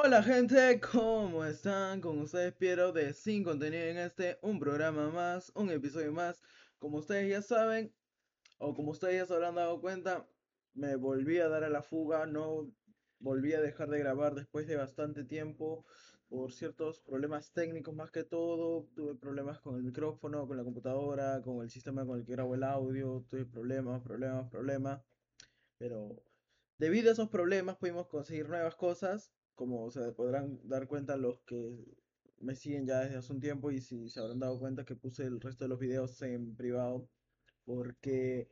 Hola gente, ¿cómo están? Con ustedes Piero de Sin Contenido en este, un programa más, un episodio más. Como ustedes ya saben, o como ustedes ya se habrán dado cuenta, me volví a dar a la fuga, no volví a dejar de grabar después de bastante tiempo por ciertos problemas técnicos más que todo. Tuve problemas con el micrófono, con la computadora, con el sistema con el que grabo el audio, tuve problemas, problemas, problemas. Pero debido a esos problemas pudimos conseguir nuevas cosas, como se podrán dar cuenta los que me siguen ya desde hace un tiempo y si se habrán dado cuenta que puse el resto de los videos en privado, porque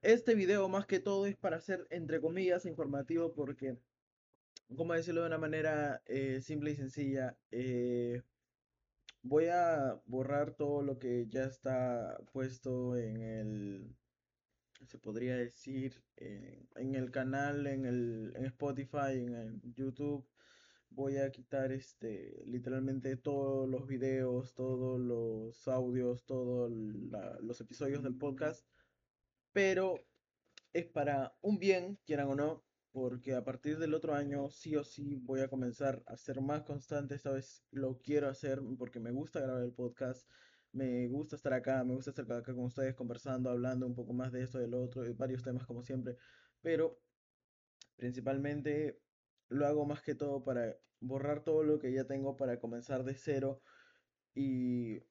este video más que todo es para ser entre comillas informativo porque, como decirlo de una manera eh, simple y sencilla, eh, voy a borrar todo lo que ya está puesto en el se podría decir, eh, en el canal, en el en Spotify, en YouTube. Voy a quitar este literalmente todos los videos, todos los audios, todos los episodios del podcast. Pero es para un bien, quieran o no, porque a partir del otro año sí o sí voy a comenzar a ser más constante. Esta vez lo quiero hacer porque me gusta grabar el podcast me gusta estar acá, me gusta estar acá con ustedes conversando, hablando un poco más de esto, del otro, de varios temas como siempre, pero principalmente lo hago más que todo para borrar todo lo que ya tengo para comenzar de cero y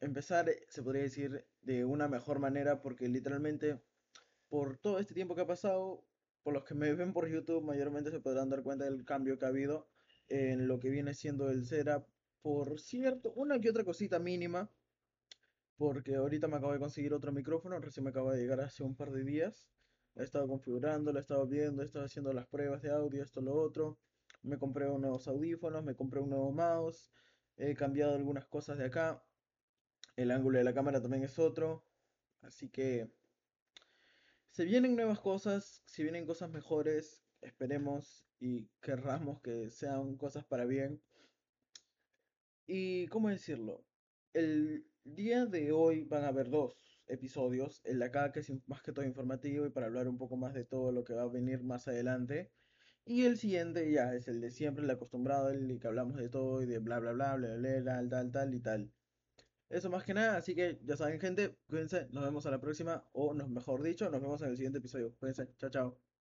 empezar, se podría decir, de una mejor manera porque literalmente por todo este tiempo que ha pasado, por los que me ven por YouTube mayormente se podrán dar cuenta del cambio que ha habido en lo que viene siendo el setup, por cierto, una que otra cosita mínima porque ahorita me acabo de conseguir otro micrófono, recién me acaba de llegar hace un par de días. He estado configurando, lo he estado viendo, he estado haciendo las pruebas de audio, esto, lo otro. Me compré unos audífonos, me compré un nuevo mouse, he cambiado algunas cosas de acá. El ángulo de la cámara también es otro. Así que se vienen nuevas cosas, si vienen cosas mejores, esperemos y querramos que sean cosas para bien. Y, ¿cómo decirlo? El día de hoy van a haber dos episodios, el de acá que es más que todo informativo y para hablar un poco más de todo lo que va a venir más adelante. Y el siguiente ya es el de siempre, el acostumbrado, el que hablamos de todo y de bla bla bla, bla bla, bla tal, tal, tal y tal. Eso más que nada, así que ya saben gente, cuídense, nos vemos a la próxima, o mejor dicho, nos vemos en el siguiente episodio. Cuídense, chao chao.